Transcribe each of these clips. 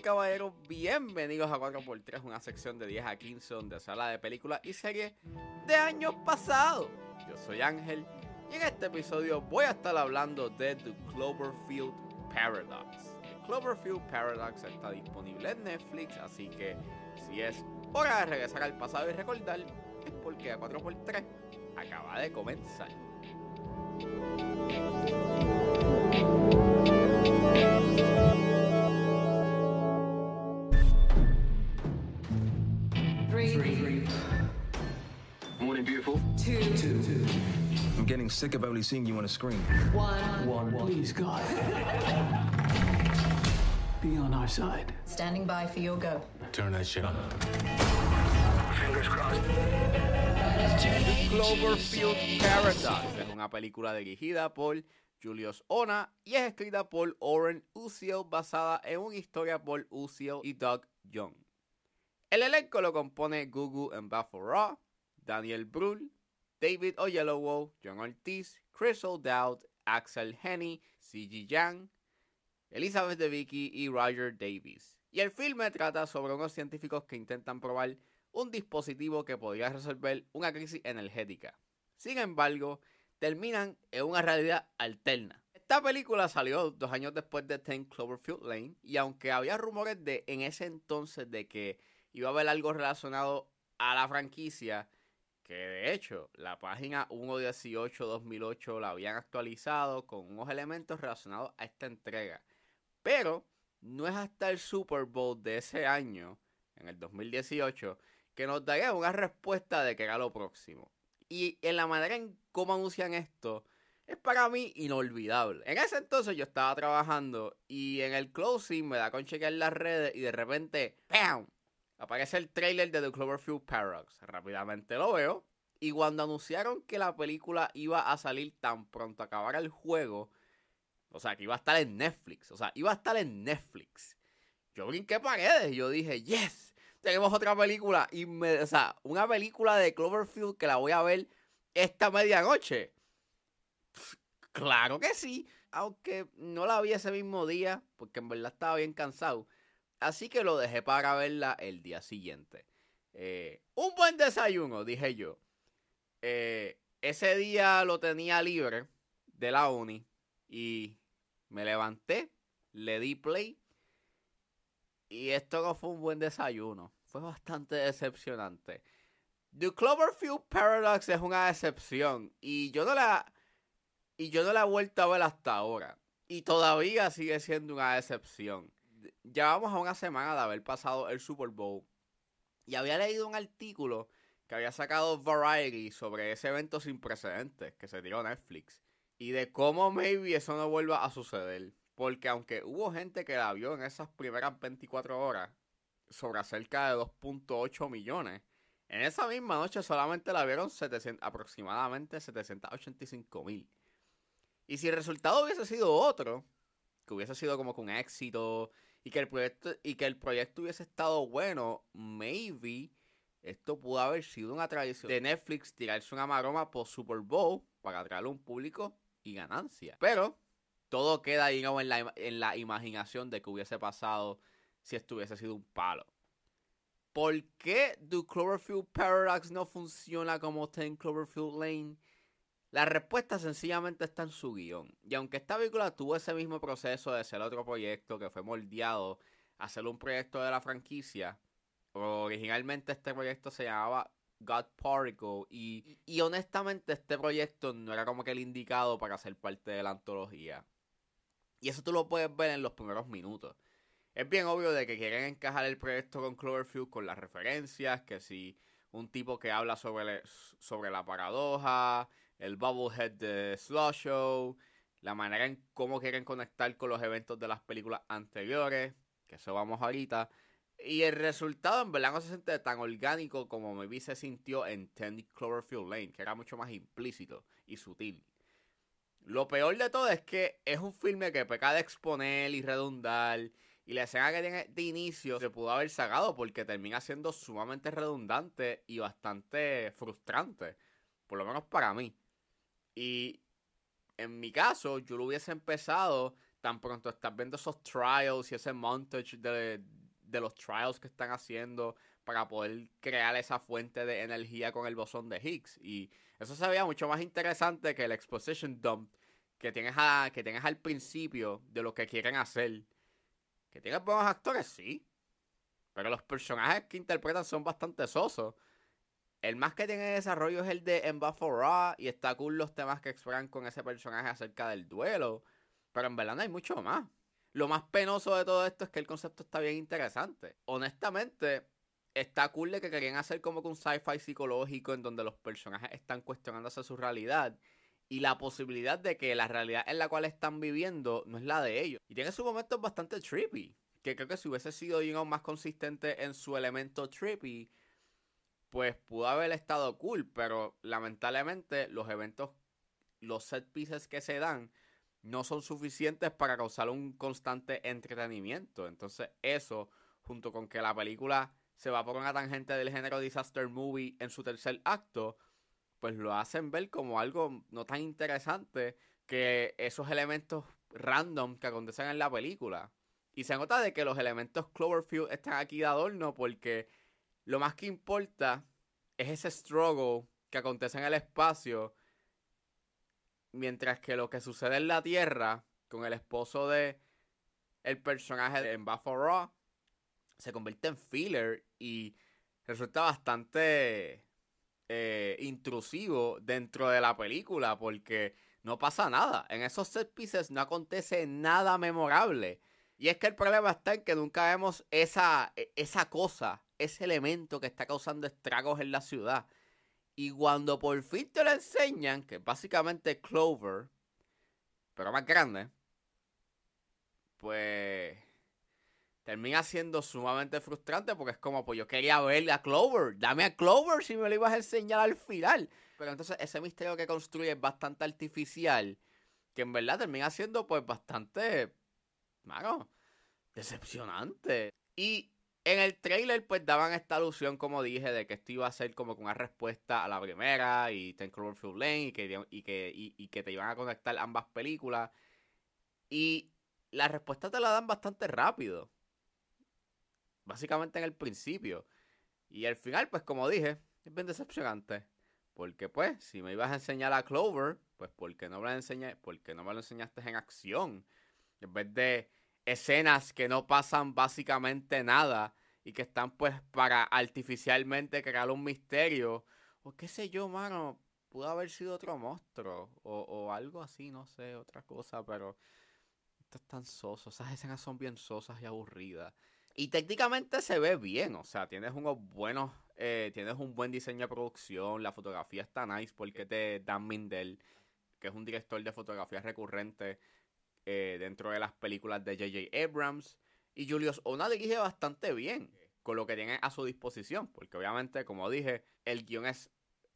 caballeros, bienvenidos a 4x3, una sección de 10 a 15 donde se habla de películas y series de años pasados. Yo soy Ángel y en este episodio voy a estar hablando de The Cloverfield Paradox. The Cloverfield Paradox está disponible en Netflix, así que si es hora de regresar al pasado y recordar, es porque a 4x3 acaba de comenzar. Two, I'm getting sick of only seeing you on a screen. one. Please, God. Be on our side. Standing by for your go. Turn that shit on. Fingers crossed. Cloverfield Paradox es una película dirigida por Julius Ona y es escrita por Oren Uziel basada en una historia por Uziel y Doug Young. El elenco lo compone Gugu Mbatha-Raw, Daniel Brühl, David Oyelowo, John Ortiz, Chris O'Dowd, Axel Henny, C.G. Yang, Elizabeth DeVicki y Roger Davis. Y el filme trata sobre unos científicos que intentan probar un dispositivo que podría resolver una crisis energética. Sin embargo, terminan en una realidad alterna. Esta película salió dos años después de Ten Cloverfield Lane y aunque había rumores de en ese entonces de que iba a haber algo relacionado a la franquicia, que de hecho la página 1.18-2008 la habían actualizado con unos elementos relacionados a esta entrega. Pero no es hasta el Super Bowl de ese año, en el 2018, que nos daría una respuesta de que era lo próximo. Y en la manera en cómo anuncian esto, es para mí inolvidable. En ese entonces yo estaba trabajando y en el closing me da con chequear las redes y de repente, ¡pam! Aparece el trailer de The Cloverfield Paradox. Rápidamente lo veo. Y cuando anunciaron que la película iba a salir tan pronto acabara el juego, o sea, que iba a estar en Netflix, o sea, iba a estar en Netflix. Yo brinqué paredes y yo dije, yes, tenemos otra película. Y me, o sea, una película de Cloverfield que la voy a ver esta medianoche. Claro que sí, aunque no la vi ese mismo día, porque en verdad estaba bien cansado. Así que lo dejé para verla el día siguiente. Eh, un buen desayuno, dije yo. Eh, ese día lo tenía libre de la uni y me levanté, le di play y esto no fue un buen desayuno. Fue bastante decepcionante. The Cloverfield Paradox es una decepción y yo no la y yo no la he vuelto a ver hasta ahora y todavía sigue siendo una decepción. Ya vamos a una semana de haber pasado el Super Bowl y había leído un artículo que había sacado Variety sobre ese evento sin precedentes que se tiró Netflix y de cómo maybe eso no vuelva a suceder. Porque aunque hubo gente que la vio en esas primeras 24 horas, sobre cerca de 2.8 millones, en esa misma noche solamente la vieron 700 aproximadamente 785 mil. Y si el resultado hubiese sido otro, que hubiese sido como un éxito y que el proyecto, y que el proyecto hubiese estado bueno, maybe esto pudo haber sido una tradición de Netflix tirarse una maroma por Super Bowl para atraer un público y ganancia. Pero todo queda como en la, en la imaginación de que hubiese pasado si esto hubiese sido un palo. ¿Por qué The Cloverfield Paradox no funciona como Ten Cloverfield Lane? La respuesta sencillamente está en su guion. Y aunque esta película tuvo ese mismo proceso de ser otro proyecto que fue moldeado a ser un proyecto de la franquicia, originalmente este proyecto se llamaba God Particle y, y honestamente este proyecto no era como que el indicado para ser parte de la antología. Y eso tú lo puedes ver en los primeros minutos. Es bien obvio de que quieren encajar el proyecto con Cloverfield con las referencias, que si un tipo que habla sobre, sobre la paradoja, el Bubblehead de Slush Show, la manera en cómo quieren conectar con los eventos de las películas anteriores, que eso vamos ahorita. Y el resultado en verdad no se siente tan orgánico como me vi se sintió en Ten Cloverfield Lane, que era mucho más implícito y sutil. Lo peor de todo es que es un filme que peca de exponer y redundar. Y la escena que tiene de inicio se pudo haber sacado porque termina siendo sumamente redundante y bastante frustrante. Por lo menos para mí. Y en mi caso, yo lo hubiese empezado tan pronto estás viendo esos trials y ese montage de, de los trials que están haciendo para poder crear esa fuente de energía con el bosón de Higgs. Y eso se veía mucho más interesante que el exposition dump que tienes, a, que tienes al principio de lo que quieren hacer. Que tienes buenos actores, sí. Pero los personajes que interpretan son bastante sosos. El más que tiene desarrollo es el de Ra y está cool los temas que exploran con ese personaje acerca del duelo. Pero en verdad no hay mucho más. Lo más penoso de todo esto es que el concepto está bien interesante. Honestamente, está cool de que querían hacer como que un sci-fi psicológico en donde los personajes están cuestionándose su realidad y la posibilidad de que la realidad en la cual están viviendo no es la de ellos. Y tiene sus momentos bastante trippy. Que creo que si hubiese sido digamos, más consistente en su elemento trippy, pues pudo haber estado cool. Pero lamentablemente los eventos, los set pieces que se dan, no son suficientes para causar un constante entretenimiento. Entonces eso, junto con que la película se va por una tangente del género disaster movie en su tercer acto, pues lo hacen ver como algo no tan interesante que esos elementos random que acontecen en la película. Y se nota de que los elementos Cloverfield están aquí de adorno porque lo más que importa es ese struggle que acontece en el espacio Mientras que lo que sucede en la Tierra con el esposo de el personaje de Buffalo se convierte en filler y resulta bastante eh, intrusivo dentro de la película porque no pasa nada. En esos set pieces no acontece nada memorable. Y es que el problema está en que nunca vemos esa, e, esa cosa, ese elemento que está causando estragos en la ciudad. Y cuando por fin te lo enseñan, que es básicamente Clover, pero más grande, pues termina siendo sumamente frustrante porque es como, pues yo quería ver a Clover, dame a Clover si me lo ibas a enseñar al final. Pero entonces ese misterio que construye es bastante artificial, que en verdad termina siendo pues bastante, mano, decepcionante. Y en el trailer, pues daban esta alusión, como dije, de que esto iba a ser como una respuesta a la primera y Ten Cloverfield Lane y que, y, que, y, que te iban a conectar ambas películas. Y la respuesta te la dan bastante rápido. Básicamente en el principio. Y al final, pues como dije, es bien decepcionante. Porque pues, si me ibas a enseñar a Clover, pues ¿por qué no me lo, enseñé, porque no me lo enseñaste en acción? En vez de escenas que no pasan básicamente nada y que están pues para artificialmente crear un misterio o qué sé yo, mano, pudo haber sido otro monstruo o, o algo así, no sé, otra cosa, pero esto es tan soso, esas escenas son bien sosas y aburridas. Y técnicamente se ve bien, o sea, tienes unos buenos, eh, tienes un buen diseño de producción, la fotografía está nice porque te Dan Mindel, que es un director de fotografía recurrente, eh, dentro de las películas de J.J. Abrams. Y Julius Ona dirige bastante bien con lo que tiene a su disposición, porque obviamente, como dije, el guion es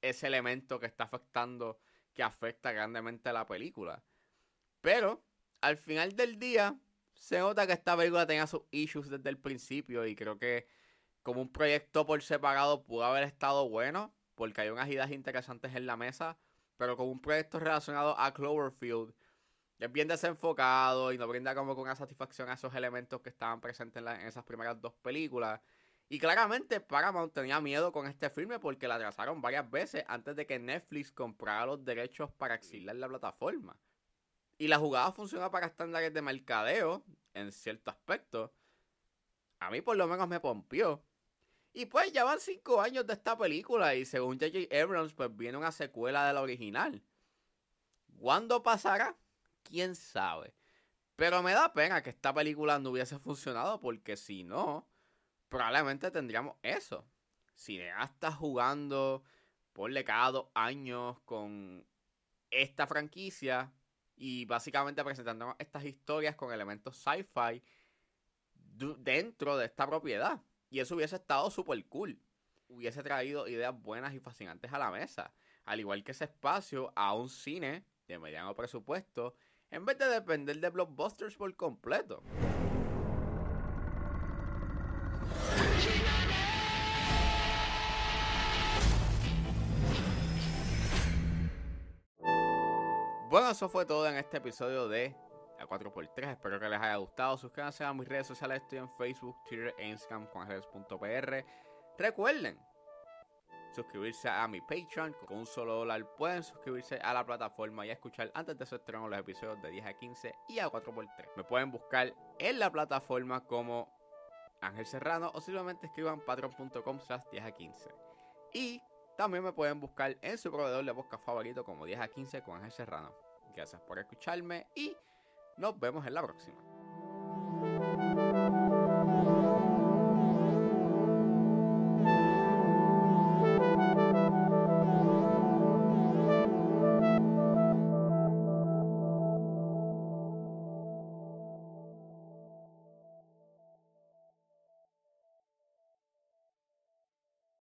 ese elemento que está afectando, que afecta grandemente a la película. Pero, al final del día, se nota que esta película tenía sus issues desde el principio y creo que como un proyecto por separado pudo haber estado bueno, porque hay unas ideas interesantes en la mesa, pero como un proyecto relacionado a Cloverfield, es bien desenfocado y no brinda como con una satisfacción a esos elementos que estaban presentes en, esas primeras dos películas. Y claramente Paramount tenía miedo con este filme porque la atrasaron varias veces antes de que Netflix comprara los derechos para exiliar la plataforma. Y la jugada funciona para estándares de mercadeo, en cierto aspecto. A mí por lo menos me pompió. Y pues ya van cinco años de esta película y según J.J. Abrams pues viene una secuela de la original. ¿Cuándo pasará? Quién sabe. Pero me da pena que esta película no hubiese funcionado porque si no, probablemente tendríamos eso. Cineastas jugando por cada dos años con esta franquicia y básicamente presentando estas historias con elementos sci-fi dentro de esta propiedad. Y eso hubiese estado súper cool. Hubiese traído ideas buenas y fascinantes a la mesa. Al igual que ese espacio a un cine de mediano presupuesto en vez de depender de blockbusters por completo. Bueno, eso fue todo en este episodio de a 4x3. Espero que les haya gustado. Suscríbanse a mis redes sociales. Estoy en Facebook, Twitter e Instagram con redes.pr. Recuerden suscribirse a mi Patreon. Con un solo dólar pueden suscribirse a la plataforma y escuchar antes de su estreno los episodios de 10 a 15 y a 4x3. Me pueden buscar en la plataforma como Ángel Serrano o simplemente escriban patreon.com slash 10 a 15. Y también me pueden buscar en su proveedor de podcast favorito como 10 a 15 con Ángel Serrano. Gracias por escucharme y nos vemos en la próxima.